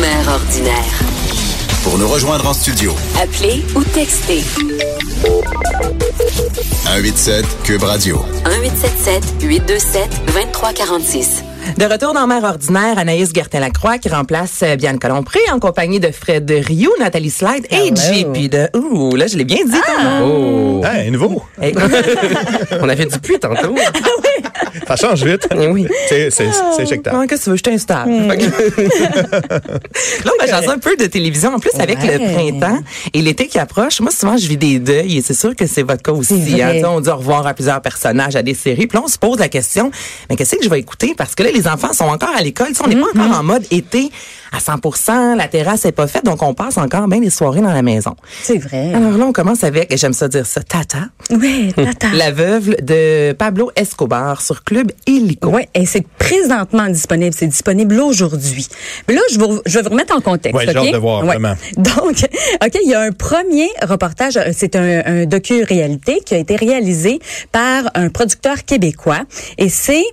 Mère ordinaire. Pour nous rejoindre en studio, Appelez ou textez 187 Cube Radio. 1877 827 2346. De retour dans Mère ordinaire, Anaïs Gertin-Lacroix qui remplace euh, Bianca Lompré en compagnie de Fred Rioux, Nathalie Slide et JP de... Ouh, là, je l'ai bien dit, ton nom. Oh. Hey, nouveau. Hey. On avait du pluie tantôt. Ça change vite. oui. C'est, c'est, c'est éjectable. Ah, Qu'est-ce que tu veux? Je t'installe? Que- là, on va un peu de télévision. En plus, avec le printemps et l'été qui approche, moi, souvent, je vis des deuils et c'est sûr que c'est votre cas aussi. Hein. On dit au revoir à plusieurs personnages, à des séries. Puis là, on se pose la question, mais qu'est-ce que je vais écouter? Parce que là, les enfants sont encore à l'école. On n'est pas encore en mode été à 100% la terrasse n'est pas faite, donc on passe encore bien les soirées dans la maison. C'est vrai. Alors là, on commence avec, et j'aime ça dire ça, Tata, Oui, tata. la veuve de Pablo Escobar sur Club Illico. Oui, et c'est présentement disponible. C'est disponible aujourd'hui. Mais là, je, vous, je vais vous remettre en contexte. Ouais, j'ai OK? hâte de voir, Ouais. vraiment. Donc, OK, il y a un premier reportage. euh, C'est un, un docu-réalité qui a été réalisé par un producteur québécois. Et c'est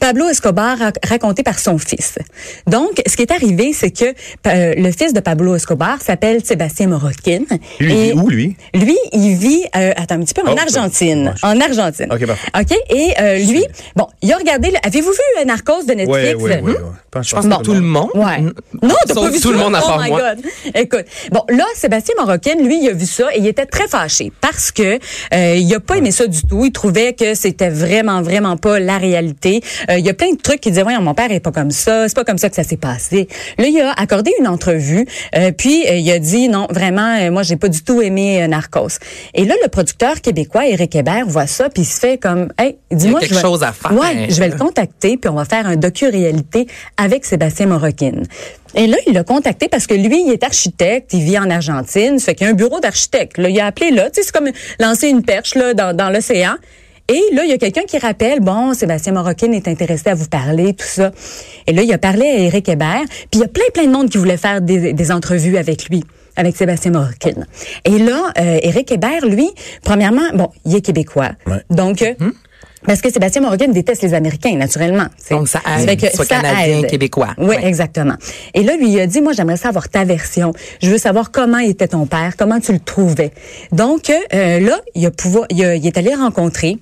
Pablo Escobar rac- raconté par son fils. Donc, ce qui est arrivé, c'est que euh, le fils de Pablo Escobar s'appelle Sébastien Morockin. Lui, il Et vit où, lui? Lui, il vit, euh, attends un petit peu, en Oh, Argentine. ouais. En Argentine. OK, parfait. OK, et euh, lui, bon, il a regardé, le- avez-vous vu euh, Narcos de Oui, Netflix? oui, oui. Hmm? Je pense que tout le monde? Ouais. Non, t'as pas vu tout le monde à oh part my moi. God. Écoute, bon, là, Sébastien Moroccan, lui, il a vu ça et il était très fâché parce que euh, il a pas aimé ça du tout. Il trouvait que c'était vraiment, vraiment pas la réalité. Euh, il y a plein de trucs qui disaient, ouais, mon père est pas comme ça, c'est pas comme ça que ça s'est passé. Là, il a accordé une entrevue, euh, puis euh, il a dit, non, vraiment, euh, moi, j'ai pas du tout aimé Narcos. Et là, le producteur québécois, Éric Hébert, voit ça, puis il se fait comme, hey, dis-moi, quelque je vais- chose à faire. Ouais, je vais le contacter, puis on va faire un docu-réalité avec Sébastien Moroccan. Et là, il l'a contacté parce que lui, il est architecte, il vit en Argentine, ça fait qu'il y a un bureau d'architecte. Là, il a appelé là, tu sais, c'est comme lancer une perche là dans, dans l'océan. Et là, il y a quelqu'un qui rappelle, bon, Sébastien Moroccan est intéressé à vous parler, tout ça. Et là, il a parlé à Éric Hébert, puis il y a plein, plein de monde qui voulait faire des, des entrevues avec lui avec Sébastien Moroccan. Et là, euh, Éric Hébert, lui, premièrement, bon, il est québécois. Ouais. Donc, euh, parce que Sébastien Morgan déteste les Américains, naturellement. Donc, ça aide fait que soit ça Canadien, aide. Québécois. Oui, Ouais. exactement. Et là, lui, il a dit, moi, j'aimerais savoir ta version. Je veux savoir comment était ton père, comment tu le trouvais. Donc, euh, là, il, a pouvoir, il, a- il est allé rencontrer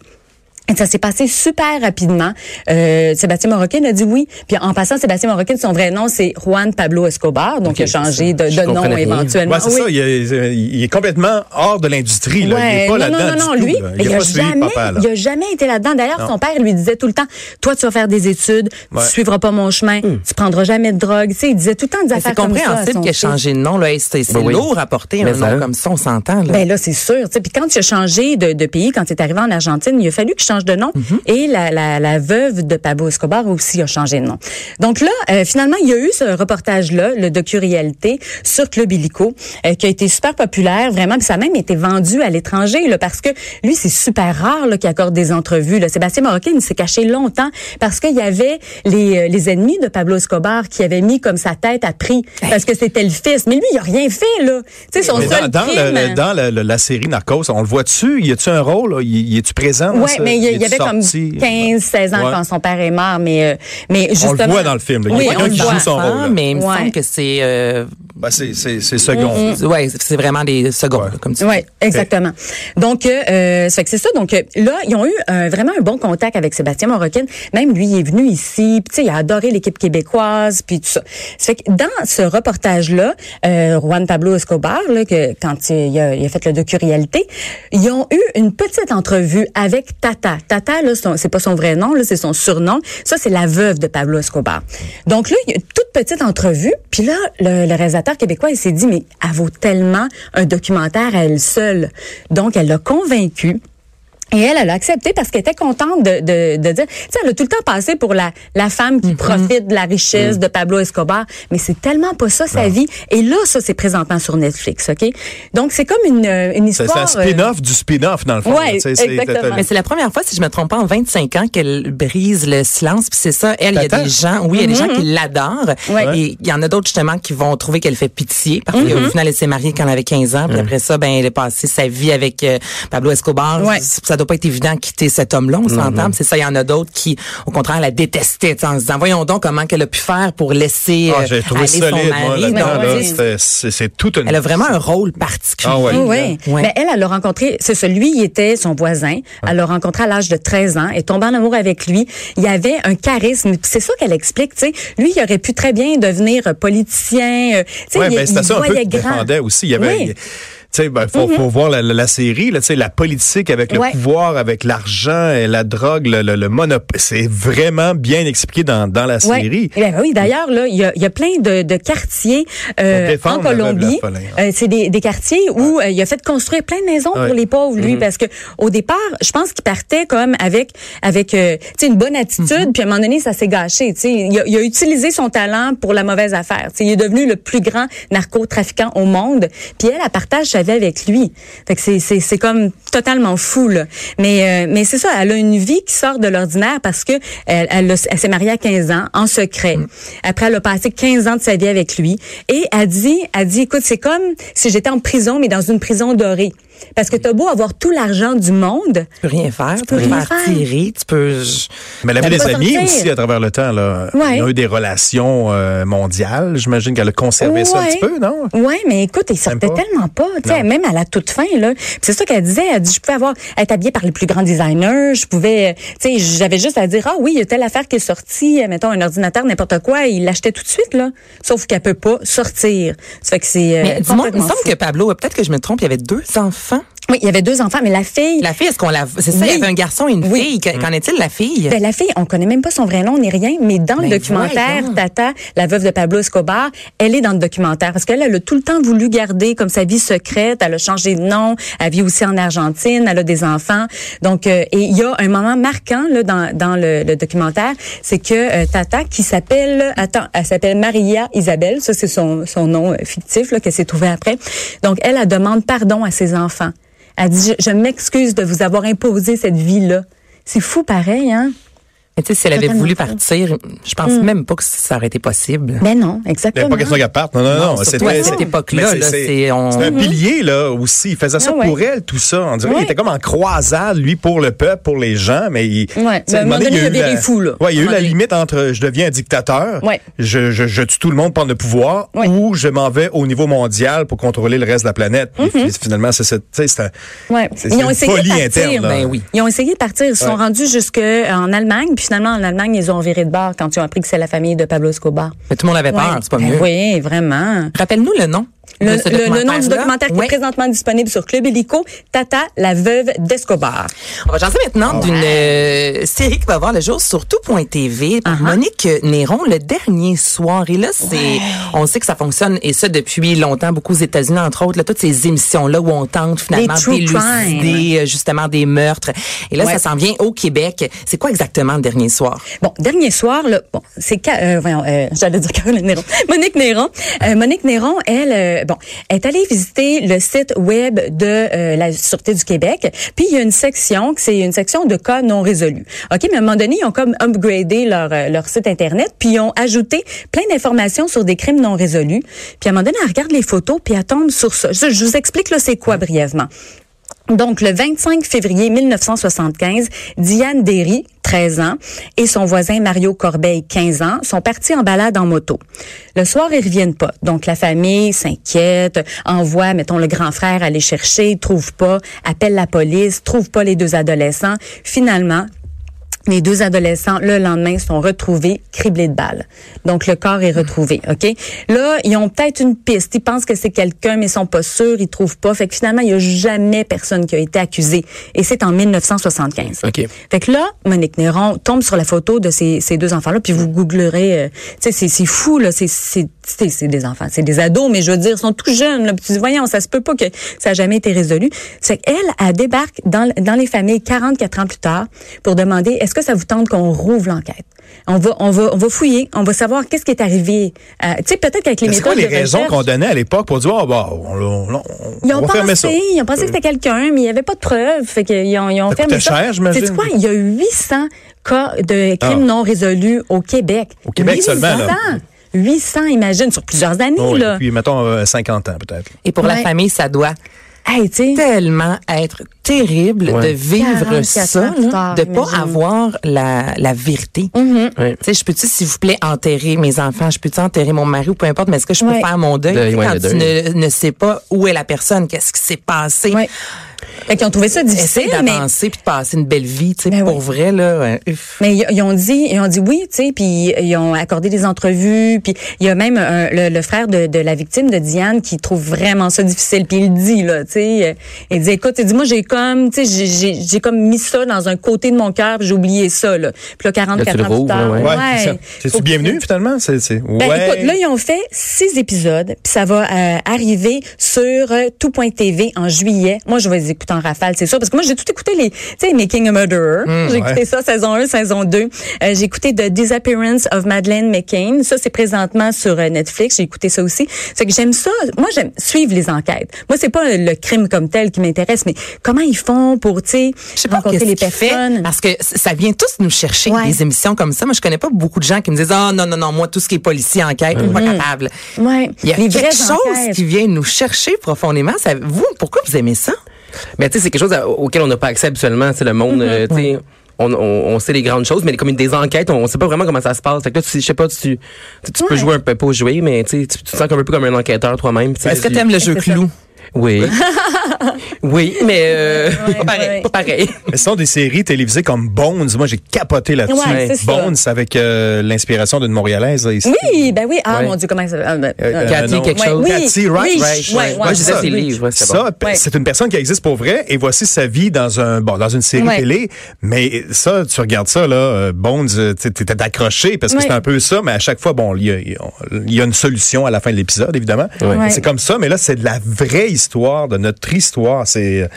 et ça s'est passé super rapidement. Euh, Sébastien Moroccan a dit oui. Puis en passant, Sébastien Moroccan, son vrai nom, c'est Juan Pablo Escobar. Donc, il a c'est changé de, nom rien. éventuellement. Ouais, c'est Oui. ça. Il est, il est complètement hors de l'industrie. Là. il Ouais, est pas non, là-dedans non, non, non, du lui, tout. Il a a suivi jamais, papa. Là. il a jamais été là-dedans. D'ailleurs, Non. son père lui disait tout le temps, toi, tu vas faire des études, Ouais. tu suivras pas mon chemin, tu prendras jamais de drogue. Tu sais, il disait tout le temps des affaires C'est comme ça. à compréhensible qu'il ait fils. changé de nom. C'est c'est Ben oui. lourd à porter un nom ça. comme ça, on s'entend. là. Ben là, c'est sûr. tu sais. Puis quand il a changé de, pays, quand il est arrivé en Argentine, il a fallu qu'il change de nom. Mhm. Et la, la, la veuve de Pablo Escobar aussi a changé de nom. Donc là, euh, finalement, il y a eu ce reportage-là, le docu-réalité sur Club Illico, euh, qui a été super populaire, vraiment. Puis ça a même été vendu à l'étranger, parce que lui, c'est super rare qu'il accorde des entrevues. Là. Sébastien Moroccan, il s'est caché longtemps parce qu'il y avait les, euh, les ennemis de Pablo Escobar qui avaient mis comme sa tête à prix parce que c'était le fils. Mais lui, il a rien fait, là. Tu sais, son seul dans, crime... le- la série Narcos, on le voit dessus. Y a-tu un rôle? là? Y, y est-tu présent? ça? mais il y, il y avait comme sorti? 15, 16 ans Ouais. quand son père est mort, mais, euh, mais On justement. le voit dans le film. là. Il y a Oui, quelqu'un on le qui voit. joue son rôle. là. mais il me Ouais. semble que c'est euh, Ben, c'est, c'est, c'est second. ouais, c'est vraiment des secondes, Ouais. comme tu Oui, exactement. Donc, euh, euh, ça fait que c'est ça. Donc, euh, là, ils ont eu euh, vraiment un bon contact avec Sébastien Moroccan. Même lui, il est venu ici. Puis, tu sais, il a adoré l'équipe québécoise, puis tout ça. Ça fait que dans ce reportage-là, euh, Juan Pablo Escobar, là, que, quand il a, il a fait le docu-réalité, ils ont eu une petite entrevue avec Tata. Tata, là, son- c'est pas son vrai nom, là, c'est son surnom. Ça, c'est la veuve de Pablo Escobar. Donc là, il y a une toute petite entrevue. Puis là, le, le réalisateur québécois, il s'est dit, mais elle vaut tellement un documentaire à elle seule. Donc, elle l'a convaincu Et elle, elle a accepté parce qu'elle était contente de, de, de dire, tu sais, elle a tout le temps passé pour la, la femme Mm-hmm. qui profite de la richesse Mm. de Pablo Escobar, mais c'est tellement pas ça sa vie. Et là, ça, c'est présentement sur Netflix, OK? Donc, c'est comme une, euh, une histoire... c'est un spin-off du spin-off, dans le fond. C'est- exactement. Mais c'est la première fois, si je me trompe pas, en 25 ans qu'elle brise le silence. Puis c'est ça, elle, il y a des gens, oui, il y a des gens qui l'adorent. Ouais. Et il y en a d'autres justement qui vont trouver qu'elle fait pitié parce qu'au final, elle s'est mariée quand elle avait 15 ans. Puis après ça, ben, elle a passé sa vie avec euh, Pablo Escobar. Ouais. Ça doit pas être évident de quitter cet homme-là, on s'entend. Puis C'est ça, il y en a d'autres qui, au contraire, la détestaient, en se disant, voyons donc comment qu'elle a pu faire pour laisser Ah, euh, j'ai trouvé aller solide, son mari. C'est tout une... elle a vraiment un rôle particulier. Ah ouais. Oui, oui. Ouais. Ben, elle, elle l'a rencontré, c'est celui, il était son voisin. Elle l'a rencontré à l'âge de 13 ans et tombé en amour avec lui. Il avait un charisme. C'est ça qu'elle explique, tu sais. Lui, il aurait pu très bien devenir politicien. euh, tu sais, Ouais, il, ben, il ça un peu grand. défendait aussi. Il y avait, Oui. Tu sais, ben, faut, faut voir la, la- la série, là, tu sais, la politique avec le Ouais. pouvoir, avec l'argent et la drogue, le, le, le monopole. C'est vraiment bien expliqué dans, dans la série. Eh ben oui, d'ailleurs, là, il y a, il y a plein de, de quartiers euh, en Colombie. Euh, c'est des, des quartiers où euh, il a fait construire plein de maisons Ouais. pour les pauvres, lui, parce que au départ, je pense qu'il partait comme avec avec euh, tu sais une bonne attitude, puis à un moment donné, ça s'est gâché. Tu sais, il a, il a utilisé son talent pour la mauvaise affaire. Tu sais, il est devenu le plus grand narcotrafiquant au monde. Puis elle, elle partage avec lui. Fait que c'est c'est c'est comme totalement fou là. Mais euh, mais c'est ça, elle a une vie qui sort de l'ordinaire parce que elle, elle, a- elle s'est mariée à 15 ans en secret. Après, elle a passé 15 ans de sa vie avec lui et elle dit, elle dit, écoute, c'est comme si j'étais en prison, mais dans une prison dorée. Parce que t'as beau avoir tout l'argent du monde, Tu peux rien faire. Tu peux rien faire tirer. Tu peux. Mais elle avait des amis sortir. aussi à travers le temps. Là. Ouais. Il y a eu des relations euh, mondiales. J'imagine qu'elle a conservé ça un petit peu, non? Ouais, mais écoute, il sortait pas? tellement pas, tu sais, Non. même à la toute fin là. Puis C'est ça qu'elle disait, elle dit je pouvais avoir être habillée par les plus grands designers, je pouvais tu sais, j'avais juste à dire ah oui, il y a telle affaire qui est sortie, euh, mettons un ordinateur n'importe quoi, il l'achetait tout de suite là. Sauf qu'elle peut pas sortir. Ça fait que c'est euh, Mais dis-moi, il me semble fou. que Pablo, peut-être que je me trompe, il y avait deux enfants. Oui, il y avait deux enfants, mais la fille La fille, est-ce qu'on la. C'est ça, il y avait un garçon et une Oui. fille. Qu'en est-il, la fille? Ben, la fille, on connaît même pas son vrai nom ni rien, mais dans le Ben, documentaire. Tata, la veuve de Pablo Escobar, elle est dans le documentaire parce qu'elle elle a tout le temps voulu garder comme sa vie secrète. Elle a changé de nom. Elle vit aussi en Argentine. Elle a des enfants. Donc, euh, et il y a un moment marquant là dans dans le, le documentaire, c'est que euh, Tata, qui s'appelle, attends, elle s'appelle Maria Isabelle. Ça, c'est son son nom euh, fictif là qu'elle s'est trouvé après. Donc, elle, elle demande pardon à ses enfants. Elle dit, je, je m'excuse de vous avoir imposé cette vie-là. C'est fou pareil, hein? Mais tu sais, si elle avait voulu partir, je pense même pas que ça aurait été possible. Mais non, Il n'y exactement. a pas question qu'elle parte. Non, non, non. Non, c'était- à cette époque-là, c'est- on- un pilier, là, aussi. Il faisait ça Ah ouais. pour elle, tout ça. On dirait Ouais. qu'il était comme en croisade, lui, pour le peuple, pour les gens, mais il. tu sais, mais à un moment donné, il a eu la- fou, là. Ouais, il y a eu la limite entre je deviens un dictateur, Ouais. je, je, je tue tout le monde pour le pouvoir, Ouais. ou je m'en vais au niveau mondial pour contrôler le reste de la planète. Puis Finalement, c'est. Ouais. une essayé de folie partir. interne. Ben oui. Ils ont essayé de partir. Ils se sont Ouais. rendus jusqu'en Allemagne. Puis finalement, en Allemagne, ils ont viré de bord quand ils ont appris que c'est la famille de Pablo Escobar. Mais tout le monde avait peur, Ouais. c'est pas Ben mieux. Oui, vraiment. Rappelle-nous le nom. Le, le- le nom du documentaire qui est présentement disponible sur Club Illico, Tata, la veuve d'Escobar. On va jaser maintenant d'une euh, série qui va voir le jour sur tout.tv par Uh-huh. Monique Néron le dernier soir. Et là, c'est, on sait que ça fonctionne et ça depuis longtemps, beaucoup aux États-Unis, entre autres, là, toutes ces émissions-là où on tente finalement d'élucider euh, justement des meurtres. Et là, Ouais. ça s'en vient au Québec. C'est quoi exactement le dernier soir? Bon, dernier soir, là, bon, c'est euh, voyons, euh, j'allais dire Caroline Néron. Monique Néron. Euh, Monique Néron, elle, euh, bon, est allée visiter le site web de euh, la Sûreté du Québec. Puis il y a une section, c'est une section de cas non résolus. OK, mais à un moment donné, ils ont comme upgradé leur, euh, leur site Internet, puis ils ont ajouté plein d'informations sur des crimes non résolus. Puis à un moment donné, elle regarde les photos, puis elle tombe sur ça. Je, je vous explique, là, c'est quoi brièvement. Donc, le 25 février 1975, Diane Derry, 13 ans, et son voisin Mario Corbeil, 15 ans, sont partis en balade en moto. Le soir, ils reviennent pas. Donc, la famille s'inquiète, envoie, mettons, le grand frère aller chercher, trouve pas, appelle la police, trouve pas les deux adolescents. Finalement, les deux adolescents, le lendemain, sont retrouvés criblés de balles. Donc, le corps est retrouvé, OK? Là, ils ont peut-être une piste. Ils pensent que c'est quelqu'un, mais ils sont pas sûrs, ils trouvent pas. Fait que finalement, il y a jamais personne qui a été accusé. Et c'est en 1975. OK. Fait que là, Monique Néron tombe sur la photo de ces, ces deux enfants-là, puis vous googlerez. euh, tu sais, c'est- c'est fou, là. C'est- C'est des enfants, c'est des ados, mais je veux dire, ils sont tout jeunes. Là, tu dis, voyons, ça se peut pas que ça a jamais été résolu. C'est qu'elle, elle débarque dans, dans les familles 44 ans plus tard pour demander, est-ce que ça vous tente qu'on rouvre l'enquête? On va, on va, on va fouiller, on va savoir qu'est-ce qui est arrivé. Euh, tu sais, peut-être qu'avec les méthodes quoi les de raisons qu'on donnait à l'époque pour dire, oh, bah, on, on, on, ils on ont va fermer ça? pensé, ils ont pensé que c'était quelqu'un, mais il n'y avait pas de preuves. Fait qu'ils ont, ils ont Ça fermé ça. cher, j'imagine. Quoi? Il y a 800 cas de crimes Ah. non résolus au Québec. Au Québec seulement, là. 800, imagine, sur plusieurs années, Oh, oui, là. Puis, mettons, euh, 50 ans, peut-être. Et pour la famille, ça doit Hey, tellement être terrible Ouais. de vivre 44 ça, là, de pas imagine. avoir la, la vérité. Ouais. Tu sais, je peux-tu, s'il vous plaît, enterrer mes enfants? Je peux-tu enterrer mon mari ou peu importe, mais est-ce que je peux Ouais. faire mon deuil? Ouais, quand tu deuil. ne, ne sais pas où est la personne, qu'est-ce qui s'est passé? Ouais. Fait qu'ils ont trouvé ça difficile, Essaye mais d'avancer puis de passer une belle vie, tu sais, Ben pour oui. vrai, là. uff. Mais ils, ont dit, ils ont dit oui, tu sais, puis ils ont accordé des entrevues, puis il y a même un- le, le frère de, de la victime de Diane qui trouve vraiment ça difficile, puis il le dit là, tu sais, euh, il dit écoute, il dit moi j'ai comme, tu sais, j'ai- j'ai j'ai comme mis ça dans un côté de mon cœur, j'ai oublié ça là. Puis là 44 Là, tu le ans plus tard, ouais. Ouais, ouais. c'est bienvenu, finalement? C'est, Ben, ouais. écoute, là, ils ont fait six épisodes, puis ça va euh, arriver sur euh, tout.tv en juillet. Moi, je vais les écouter en rafale, c'est sûr, parce que moi, j'ai tout écouté les, tu sais, Making a Murderer. j'ai ouais. écouté ça, saison 1, saison 2. Euh, j'ai écouté The Disappearance of Madeleine McCain. Ça, c'est présentement sur euh, Netflix. J'ai écouté ça aussi. C'est que j'aime ça. Moi, j'aime suivre les enquêtes. Moi, c'est pas le crime comme tel qui m'intéresse, mais comment ils font pour, tu sais, Je sais pas rencontrer qu'est-ce les fait, personnes. parce que ça vient tous nous chercher Ouais. des émissions comme ça. Moi, je connais pas beaucoup de gens qui me disent ah non non non moi tout ce qui est policier enquête, je suis pas capable. Ouais. Il y a Les vraies quelque chose enquêtes. qui vient nous chercher profondément. Ça, vous, pourquoi vous aimez ça? Mais tu sais, c'est quelque chose auquel on n'a pas accès habituellement. C'est le monde, euh, tu sais. On, on, on sait les grandes choses, mais comme des enquêtes, on sait pas vraiment comment ça se passe. Fait que là, tu, je sais pas, tu, tu, tu peux jouer un peu, pas jouer, mais tu, te sens un peu comme un enquêteur toi-même. Est-ce que tu- aimes le jeu ça. Oui. oui, mais euh, pas pareil. ouais. Pas pareil. Mais ce sont des séries télévisées comme Bones. Moi, j'ai capoté là-dessus. Ouais, c'est ça. Bones, avec euh, l'inspiration d'une Montréalaise. ici. Oui, ben oui. Ah, Ouais. mon Dieu, comment ça ah, ben, Euh, euh, Cathy, quelque chose. oui, Cathy, right, oui, right, ouais, right. ouais, Moi, je disais ses livres. ouais, c'est Ça, bon. p- Ouais. c'est une personne qui existe pour vrai et voici sa vie dans un bon dans une série Ouais. télé. Mais ça, tu regardes ça là, Bones, tu t'étais accroché parce que Ouais. c'est un peu ça, mais à chaque fois, bon, il y y a une solution à la fin de l'épisode, évidemment. Ouais. C'est comme ça, mais là, c'est de la vraie de notre histoire. C'est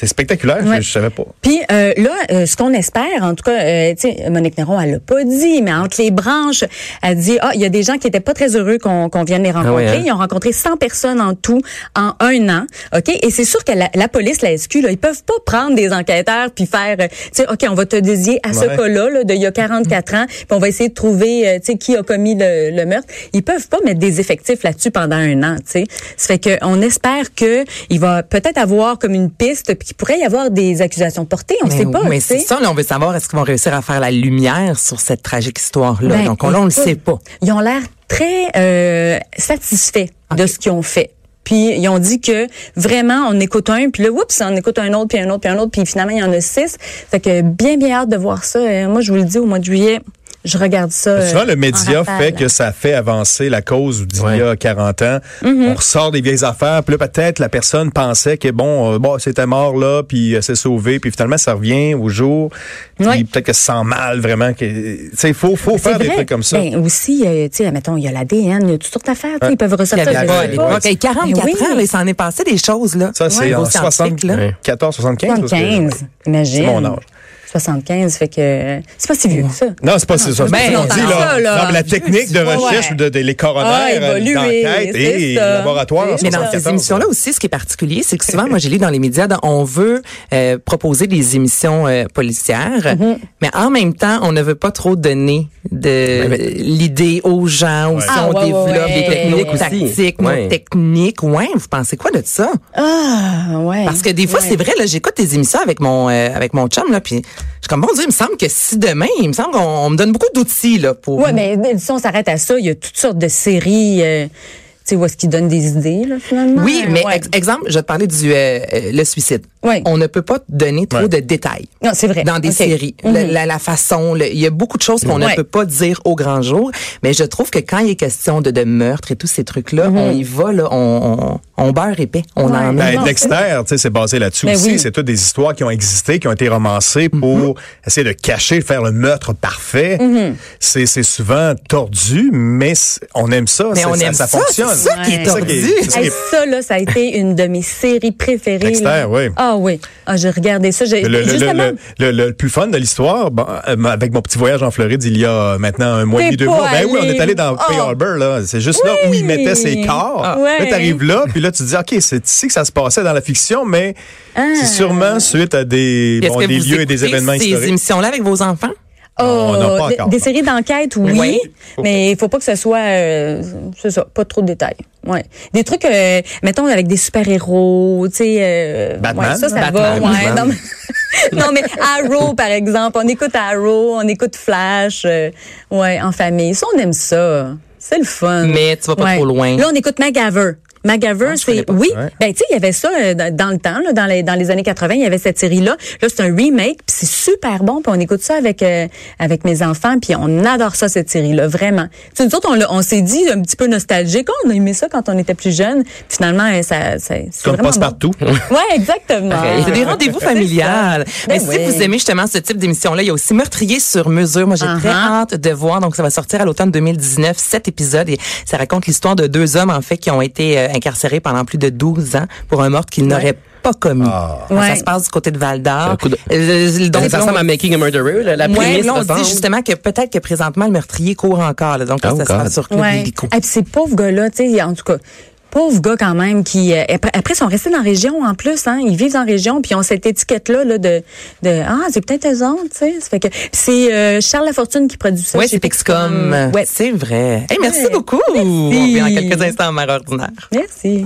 c'est spectaculaire. Ouais. Je, je savais pas. Puis euh, là, euh, ce qu'on espère, en tout cas, euh, tu sais, Monique Néron, elle l'a pas dit, mais entre les branches, elle dit, ah, il y a des gens qui étaient pas très heureux qu'on qu'on vienne les rencontrer. ouais, hein? Ils ont rencontré 100 personnes en tout en un an, ok? Et c'est sûr que la, la police, la SQ, là, ils peuvent pas prendre des enquêteurs puis faire, euh, tu sais, ok, on va te dédier à ce Ouais. cas-là, là, de il y a 44 ans, puis on va essayer de trouver, euh, tu sais, qui a commis le, le meurtre. Ils peuvent pas mettre des effectifs là-dessus pendant un an, tu sais. Ça fait que on espère que il va peut-être avoir comme une piste, puis qu'il pourrait y avoir des accusations portées. On mais, sait pas, mais c'est ça, là, on veut savoir est-ce qu'ils vont réussir à faire la lumière sur cette tragique histoire-là. Ben, Donc on, là, on le sait pas. Ils ont l'air très euh, satisfaits de ce qu'ils ont fait. Puis ils ont dit que vraiment on écoute un, puis là oups, on écoute un autre, puis un autre, puis un autre, puis finalement il y en a six. Fait que bien bien hâte de voir ça. Euh, moi je vous le dis au mois de juillet, je regarde ça. euh, Souvent, le en média fait que ça fait avancer la cause d'il y Ouais. a 40 ans. Mm-hmm. On ressort des vieilles affaires, puis là, peut-être la personne pensait que, bon, euh, bon c'était mort là, puis elle s'est sauvée, puis finalement, ça revient au jour. Puis Ouais. peut-être que ça sent mal, vraiment. que Tu sais, il faut, faut C'est faire des trucs comme ça. Ben, aussi, euh, tu sais, mettons, il y a l'ADN, il y a toutes sortes d'affaires, tu sais, ils peuvent Il y ressortir. pas l'époque. pas. Hey, 44 Ben oui. ans, là, il s'en est passé des choses, là. Ça, c'est Ouais, en au scientifique, là. 74, 75. parce que- 75, imagine. C'est mon âge. 75, fait que c'est pas si vieux que ça. Non, c'est pas c'est ça. Ben, C'est on dit, là. ça, là. Non, mais la technique de recherche ouais. de, de les Ah, coronaires, euh, évolué, d'enquête et laboratoires. en Mais dans 74. ces émissions-là aussi, ce qui est particulier, c'est que souvent, moi, j'ai lu dans les médias, on veut euh, proposer des émissions euh, policières, mais en même temps, on ne veut pas trop donner de l'idée aux gens, aussi Ah, on ouais, développe ouais, des techniques Aussi. tactiques, nos techniques. Ouais, vous pensez quoi de ça? Ah, ouais. Parce que des fois, Ouais. c'est vrai, là, j'écoute des émissions avec mon euh, avec mon chum, là, puis je suis comme, bon Dieu, il me semble que si demain, il me semble qu'on on me donne beaucoup d'outils, là, pour... Ouais, mais si on s'arrête à ça, il y a toutes sortes de séries. euh, sais, où est-ce qu'ils donnent des idées, là, finalement? Oui, mais Ouais. ex- exemple, je vais te parler du euh, euh, le suicide. Oui. On ne peut pas donner trop Ouais. de détails. Non, c'est vrai. Dans des séries, Mhm. la, la- la façon, il y a beaucoup de choses qu'on Ouais. ne peut pas dire au grand jour. Mais je trouve que quand il est question de, de meurtre et tous ces trucs-là, on y va là, on, on, on beurre épais, on Mhm. Ouais. en met. Ben, Non, Dexter, tu sais, c'est basé là-dessus Ben aussi. oui. C'est toutes des histoires qui ont existé, qui ont été romancées pour essayer de cacher, faire le meurtre parfait. Mhm. C'est c'est souvent tordu, mais on aime ça. Mais c'est- on ça, aime ça ça, fonctionne. C'est ça qui est tordu. ça Hey, là, ça a été une de mes séries préférées. Dexter, oui. Ah oui. Ah, j'ai regardé ça. J'ai- Le, le- le- justement, le- le- le plus fun de l'histoire, bon, euh, avec mon petit voyage en Floride il y a maintenant un mois et demi, deux mois. Ben oui, on est allé dans Oh. Harbor, là. C'est juste là où il mettait ses corps. Ah. Ouais. Là, t'arrives là, puis là, tu te dis, OK, c'est ici que ça se passait dans la fiction, mais c'est sûrement suite à des, bon, des lieux et des événements ces historiques. émissions-là avec vos enfants? Oh, On n'a pas des- encore, des pas. séries d'enquête, oui, Oui. mais il faut pas que ce soit, euh, c'est ça, pas trop de détails. Ouais. Des trucs, euh, mettons, avec des super-héros, tu sais. euh, Batman? ouais, ça, ça Batman. va. Ouais, Batman. non, mais, non, mais Arrow, par exemple. On écoute Arrow, on écoute Flash, euh, ouais, en famille. Ça, on aime ça. C'est le fun. Mais tu vas pas trop loin. Là, on écoute MacGyver. MacGyver, Ah, c'est oui. Ouais. Ben tu sais, il y avait ça euh, dans, le temps, là, dans les dans les années 80, il y avait cette série là. Là, c'est un remake, puis c'est super bon, puis on écoute ça avec euh, avec mes enfants, puis on adore ça cette série là, vraiment. Tu nous autres, on, on s'est dit un petit peu nostalgique, on a aimé ça quand on était plus jeune. Finalement, euh, ça, ça c'est Comme passe bon. partout. Ouais, exactement. C'est des rendez-vous familiales. Ben Mais si oui. vous aimez justement ce type d'émission-là, il y a aussi Meurtrier sur mesure. Moi, j'ai Uh-huh. très hâte de voir. Donc, ça va sortir à l'automne 2019, sept épisodes. Et ça raconte l'histoire de deux hommes, en fait, qui ont été euh, incarcérés pendant plus de 12 ans pour un meurtre qu'ils n'auraient pas commis. Ah. Ouais. Ça se passe du côté de Val d'Or. De- Euh, donc, ça là, ressemble à Making a Murderer, la, la Ouais, prémisse là, on dit justement que peut-être que présentement, le meurtrier court encore. là. donc, là, Oh ça se God. passe sur Club Ouais. Et puis ces pauvres gars-là, tu sais, en tout cas, pauvres gars quand même qui euh, après, après sont restés dans la région en plus, hein, ils vivent dans la région puis ils ont cette étiquette là, là de de ah c'est peut-être eux autres, tu sais, fait que c'est euh, Charles Lafortune qui produit ça. Oui, chez c'est Pixcom. Ouais, C'est vrai. Hey, merci Ouais. beaucoup. On revient dans quelques instants en mère ordinaire. merci.